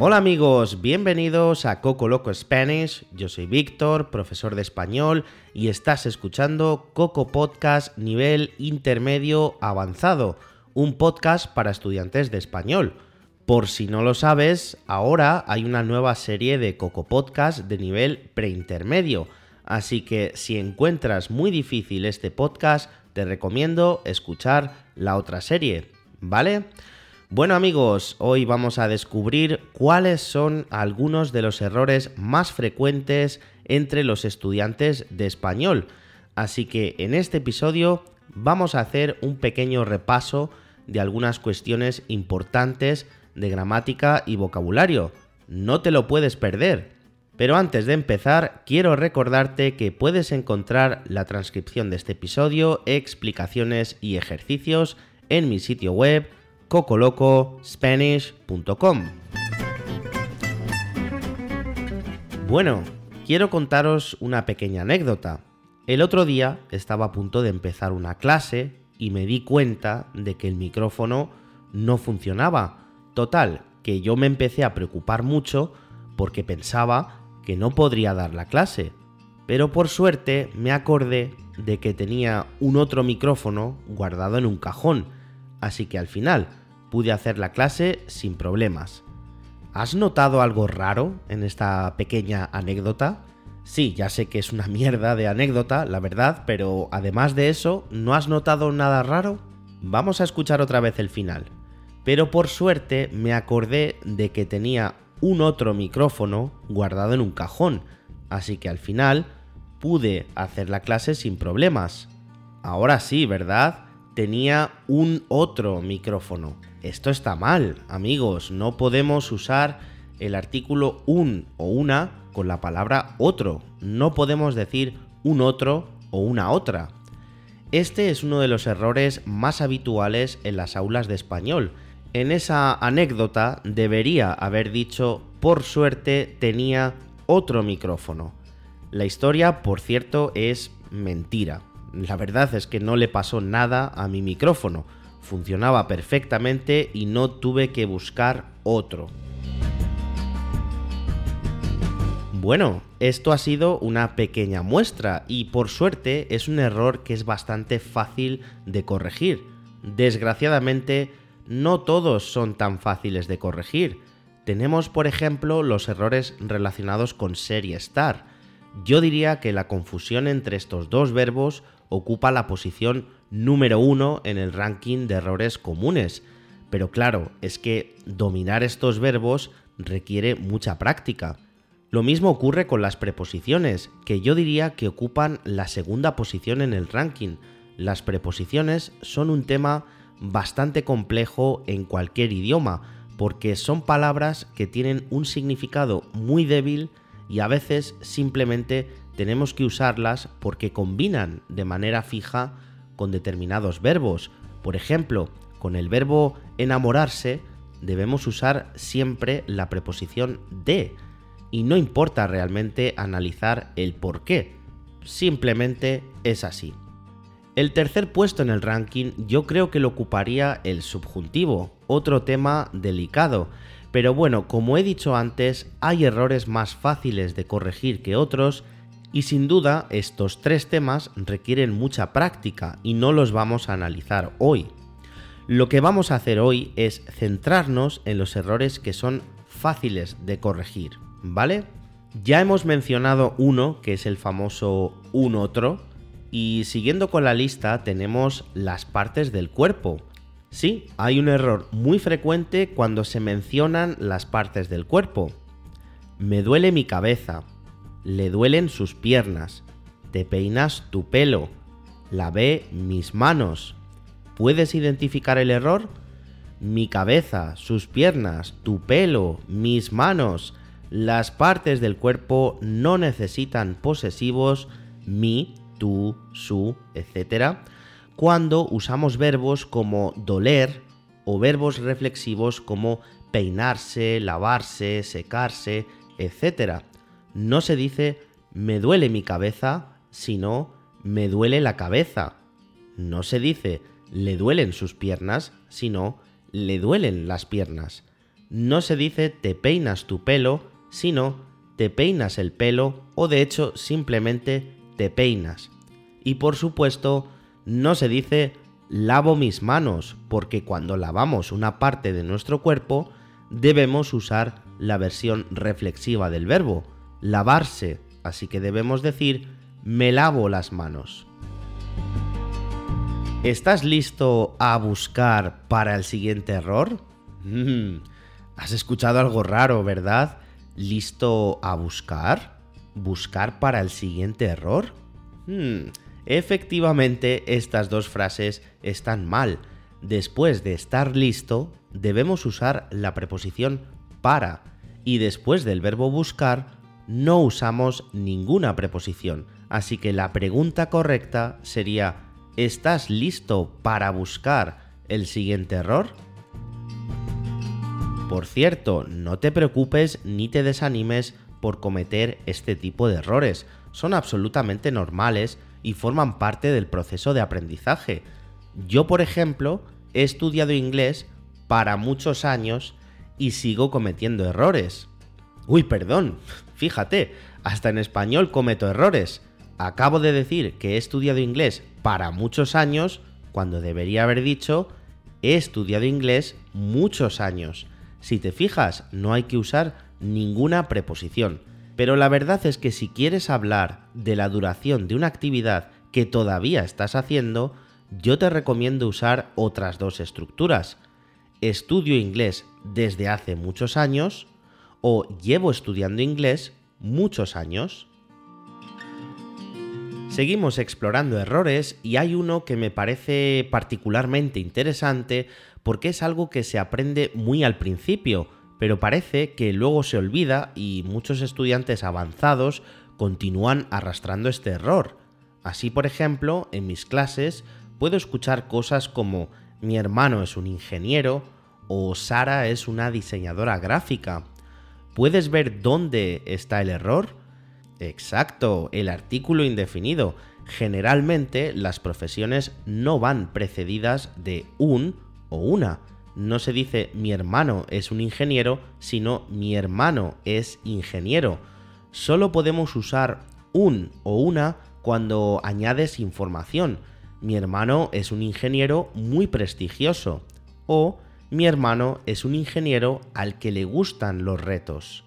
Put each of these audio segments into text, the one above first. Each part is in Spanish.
Hola amigos, bienvenidos a Coco Loco Spanish. Yo soy Víctor, profesor de español, y estás escuchando Coco Podcast nivel intermedio avanzado, un podcast para estudiantes de español. Por si no lo sabes, ahora hay una nueva serie de Coco Podcast de nivel preintermedio. Así que si encuentras muy difícil este podcast, te recomiendo escuchar la otra serie, ¿vale? Bueno amigos, hoy vamos a descubrir cuáles son algunos de los errores más frecuentes entre los estudiantes de español. Así que en este episodio vamos a hacer un pequeño repaso de algunas cuestiones importantes de gramática y vocabulario. No te lo puedes perder. Pero antes de empezar, quiero recordarte que puedes encontrar la transcripción de este episodio, explicaciones y ejercicios en mi sitio web cocolocospanish.com. Bueno, quiero contaros una pequeña anécdota. El otro día estaba a punto de empezar una clase y me di cuenta de que el micrófono no funcionaba. Total, que yo me empecé a preocupar mucho porque pensaba que no podría dar la clase. Pero por suerte me acordé de que tenía un otro micrófono guardado en un cajón, así que al final pude hacer la clase sin problemas. ¿Has notado algo raro en esta pequeña anécdota? Sí, ya sé que es una mierda de anécdota, la verdad, pero además de eso, ¿no has notado nada raro? Vamos a escuchar otra vez el final. Pero por suerte me acordé de que tenía un otro micrófono guardado en un cajón, así que al final pude hacer la clase sin problemas. Ahora sí, ¿verdad? Tenía un otro micrófono. Esto está mal, amigos. No podemos usar el artículo un o una con la palabra otro. No podemos decir un otro o una otra. Este es uno de los errores más habituales en las aulas de español. En esa anécdota debería haber dicho, por suerte tenía otro micrófono. La historia, por cierto, es mentira. La verdad es que no le pasó nada a mi micrófono funcionaba perfectamente y no tuve que buscar otro. Bueno, esto ha sido una pequeña muestra y por suerte es un error que es bastante fácil de corregir. Desgraciadamente, no todos son tan fáciles de corregir. Tenemos, por ejemplo, los errores relacionados con ser y estar. Yo diría que la confusión entre estos dos verbos ocupa la posición número uno en el ranking de errores comunes. Pero claro, es que dominar estos verbos requiere mucha práctica. Lo mismo ocurre con las preposiciones, que yo diría que ocupan la segunda posición en el ranking. Las preposiciones son un tema bastante complejo en cualquier idioma, porque son palabras que tienen un significado muy débil y a veces simplemente tenemos que usarlas porque combinan de manera fija con determinados verbos. Por ejemplo, con el verbo enamorarse debemos usar siempre la preposición de y no importa realmente analizar el por qué, simplemente es así. El tercer puesto en el ranking yo creo que lo ocuparía el subjuntivo, otro tema delicado, pero bueno, como he dicho antes, hay errores más fáciles de corregir que otros y sin duda estos tres temas requieren mucha práctica y no los vamos a analizar hoy. Lo que vamos a hacer hoy es centrarnos en los errores que son fáciles de corregir, ¿vale? Ya hemos mencionado uno, que es el famoso un otro, y siguiendo con la lista tenemos las partes del cuerpo. Sí, hay un error muy frecuente cuando se mencionan las partes del cuerpo. Me duele mi cabeza, le duelen sus piernas, te peinas tu pelo, la ve mis manos. ¿Puedes identificar el error? Mi cabeza, sus piernas, tu pelo, mis manos. Las partes del cuerpo no necesitan posesivos mi, tú, su, etc. Cuando usamos verbos como doler o verbos reflexivos como peinarse, lavarse, secarse, etc no se dice me duele mi cabeza, sino me duele la cabeza. No se dice le duelen sus piernas, sino le duelen las piernas. no se dice te peinas tu pelo, sino te peinas el pelo o de hecho simplemente te peinas. Y por supuesto, no se dice lavo mis manos, porque cuando lavamos una parte de nuestro cuerpo, debemos usar la versión reflexiva del verbo, lavarse, así que debemos decir me lavo las manos. ¿Estás listo a buscar para el siguiente error? Mm, has escuchado algo raro, ¿verdad? ¿Listo a buscar? ¿Buscar para el siguiente error? Hmm, efectivamente, estas dos frases están mal. Después de estar listo, debemos usar la preposición para y después del verbo buscar no usamos ninguna preposición. Así que la pregunta correcta sería ¿Estás listo para buscar el siguiente error? Por cierto, no te preocupes ni te desanimes por cometer este tipo de errores. Son absolutamente normales y forman parte del proceso de aprendizaje. Yo, por ejemplo, he estudiado inglés para muchos años y sigo cometiendo errores. Uy, perdón, fíjate, hasta en español cometo errores. Acabo de decir que he estudiado inglés para muchos años cuando debería haber dicho he estudiado inglés muchos años. Si te fijas, no hay que usar ninguna preposición. Pero la verdad es que si quieres hablar de la duración de una actividad que todavía estás haciendo, yo te recomiendo usar otras dos estructuras. Estudio inglés desde hace muchos años o llevo estudiando inglés muchos años. Seguimos explorando errores y hay uno que me parece particularmente interesante porque es algo que se aprende muy al principio, pero parece que luego se olvida y muchos estudiantes avanzados continúan arrastrando este error. Así, por ejemplo, en mis clases puedo escuchar cosas como mi hermano es un ingeniero o Sara es una diseñadora gráfica. ¿Puedes ver dónde está el error? Exacto, el artículo indefinido. Generalmente las profesiones no van precedidas de un o una. No se dice mi hermano es un ingeniero, sino mi hermano es ingeniero. Solo podemos usar un o una cuando añades información. Mi hermano es un ingeniero muy prestigioso. O mi hermano es un ingeniero al que le gustan los retos.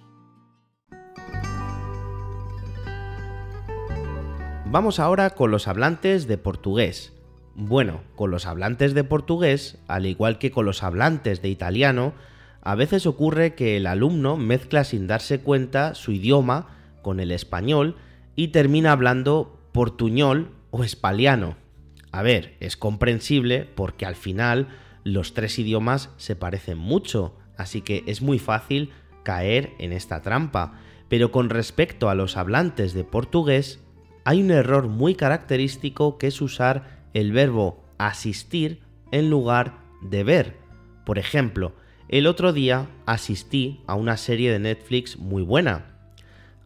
Vamos ahora con los hablantes de portugués. Bueno, con los hablantes de portugués, al igual que con los hablantes de italiano, a veces ocurre que el alumno mezcla sin darse cuenta su idioma con el español y termina hablando portuñol o espaliano. A ver, es comprensible porque al final los tres idiomas se parecen mucho, así que es muy fácil caer en esta trampa. Pero con respecto a los hablantes de portugués, hay un error muy característico que es usar el verbo asistir en lugar de ver. Por ejemplo, el otro día asistí a una serie de Netflix muy buena.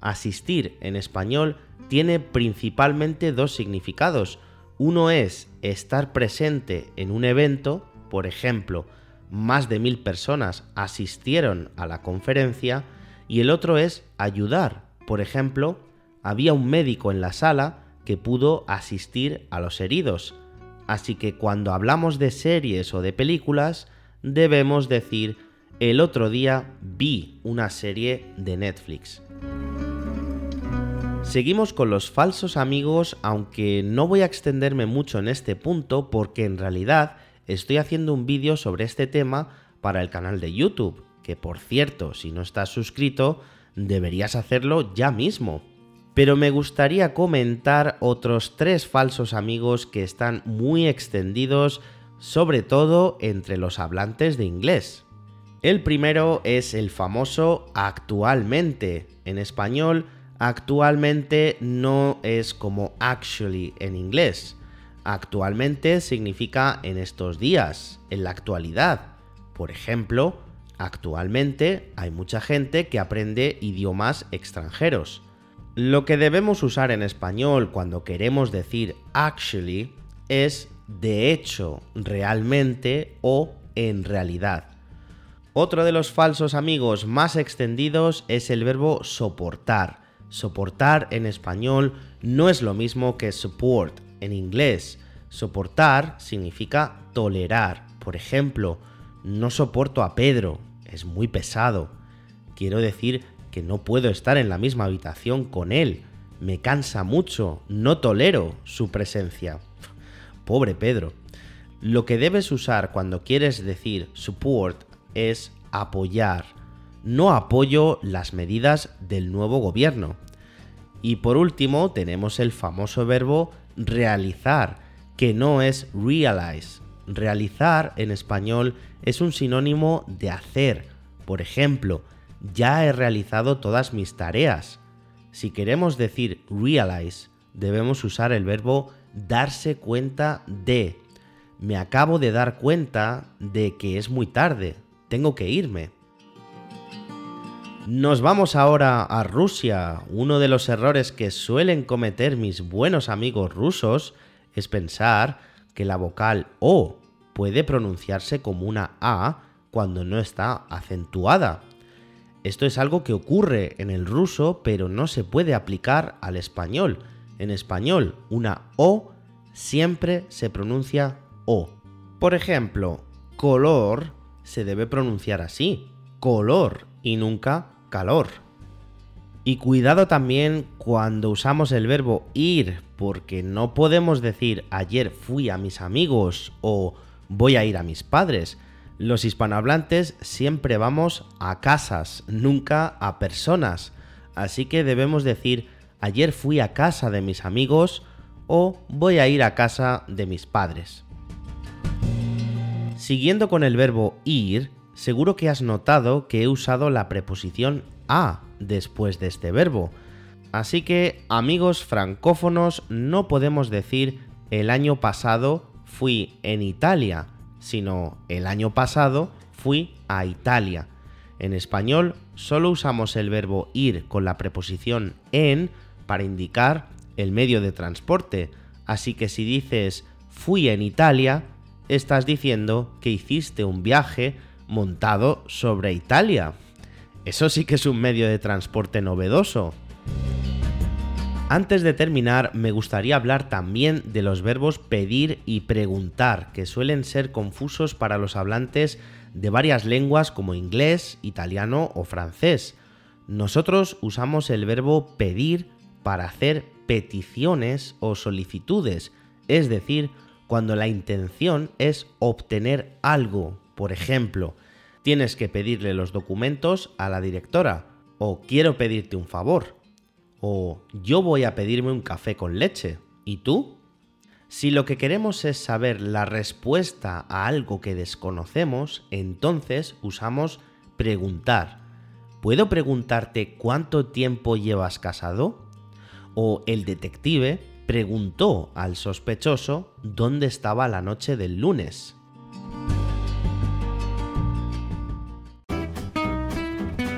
Asistir en español tiene principalmente dos significados. Uno es estar presente en un evento, por ejemplo, más de mil personas asistieron a la conferencia, y el otro es ayudar, por ejemplo, había un médico en la sala que pudo asistir a los heridos. Así que cuando hablamos de series o de películas, debemos decir el otro día vi una serie de Netflix. Seguimos con los falsos amigos, aunque no voy a extenderme mucho en este punto porque en realidad estoy haciendo un vídeo sobre este tema para el canal de YouTube, que por cierto, si no estás suscrito, deberías hacerlo ya mismo pero me gustaría comentar otros tres falsos amigos que están muy extendidos, sobre todo entre los hablantes de inglés. El primero es el famoso actualmente. En español, actualmente no es como actually en inglés. Actualmente significa en estos días, en la actualidad. Por ejemplo, actualmente hay mucha gente que aprende idiomas extranjeros. Lo que debemos usar en español cuando queremos decir actually es de hecho, realmente o en realidad. Otro de los falsos amigos más extendidos es el verbo soportar. Soportar en español no es lo mismo que support en inglés. Soportar significa tolerar. Por ejemplo, no soporto a Pedro, es muy pesado. Quiero decir que no puedo estar en la misma habitación con él. Me cansa mucho, no tolero su presencia. Pobre Pedro. Lo que debes usar cuando quieres decir support es apoyar. No apoyo las medidas del nuevo gobierno. Y por último tenemos el famoso verbo realizar, que no es realize. Realizar en español es un sinónimo de hacer. Por ejemplo, ya he realizado todas mis tareas. Si queremos decir realize, debemos usar el verbo darse cuenta de. Me acabo de dar cuenta de que es muy tarde, tengo que irme. Nos vamos ahora a Rusia. Uno de los errores que suelen cometer mis buenos amigos rusos es pensar que la vocal O puede pronunciarse como una A cuando no está acentuada. Esto es algo que ocurre en el ruso, pero no se puede aplicar al español. En español, una O siempre se pronuncia O. Por ejemplo, color se debe pronunciar así, color y nunca calor. Y cuidado también cuando usamos el verbo ir, porque no podemos decir ayer fui a mis amigos o voy a ir a mis padres. Los hispanohablantes siempre vamos a casas, nunca a personas. Así que debemos decir ayer fui a casa de mis amigos o voy a ir a casa de mis padres. Siguiendo con el verbo ir, seguro que has notado que he usado la preposición a después de este verbo. Así que, amigos francófonos, no podemos decir el año pasado fui en Italia, sino el año pasado fui a Italia. En español solo usamos el verbo ir con la preposición en para indicar el medio de transporte, así que si dices fui en Italia, estás diciendo que hiciste un viaje montado sobre Italia. Eso sí que es un medio de transporte novedoso. Antes de terminar, me gustaría hablar también de los verbos pedir y preguntar, que suelen ser confusos para los hablantes de varias lenguas como inglés, italiano o francés. Nosotros usamos el verbo pedir para hacer peticiones o solicitudes, es decir, cuando la intención es obtener algo. Por ejemplo, tienes que pedirle los documentos a la directora, o quiero pedirte un favor, o yo voy a pedirme un café con leche, ¿y tú? Si lo que queremos es saber la respuesta a algo que desconocemos, entonces usamos preguntar. ¿Puedo preguntarte cuánto tiempo llevas casado? O el detective preguntó al sospechoso dónde estaba la noche del lunes.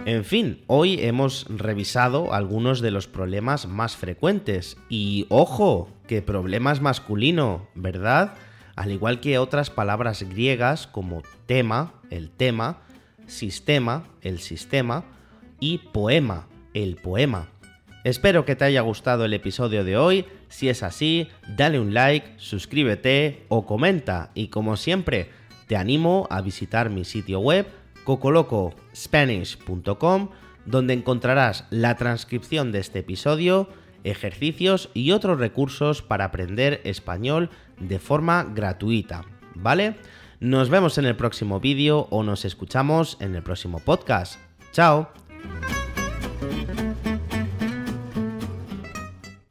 En fin, hoy hemos revisado algunos de los problemas más frecuentes. Y ojo, que problemas masculino, ¿verdad? Al igual que otras palabras griegas como tema, el tema, sistema, el sistema, y poema, el poema. Espero que te haya gustado el episodio de hoy. Si es así, dale un like, suscríbete o comenta. Y como siempre, te animo a visitar mi sitio web cocolocospanish.com donde encontrarás la transcripción de este episodio, ejercicios y otros recursos para aprender español de forma gratuita. ¿Vale? Nos vemos en el próximo vídeo o nos escuchamos en el próximo podcast. ¡Chao!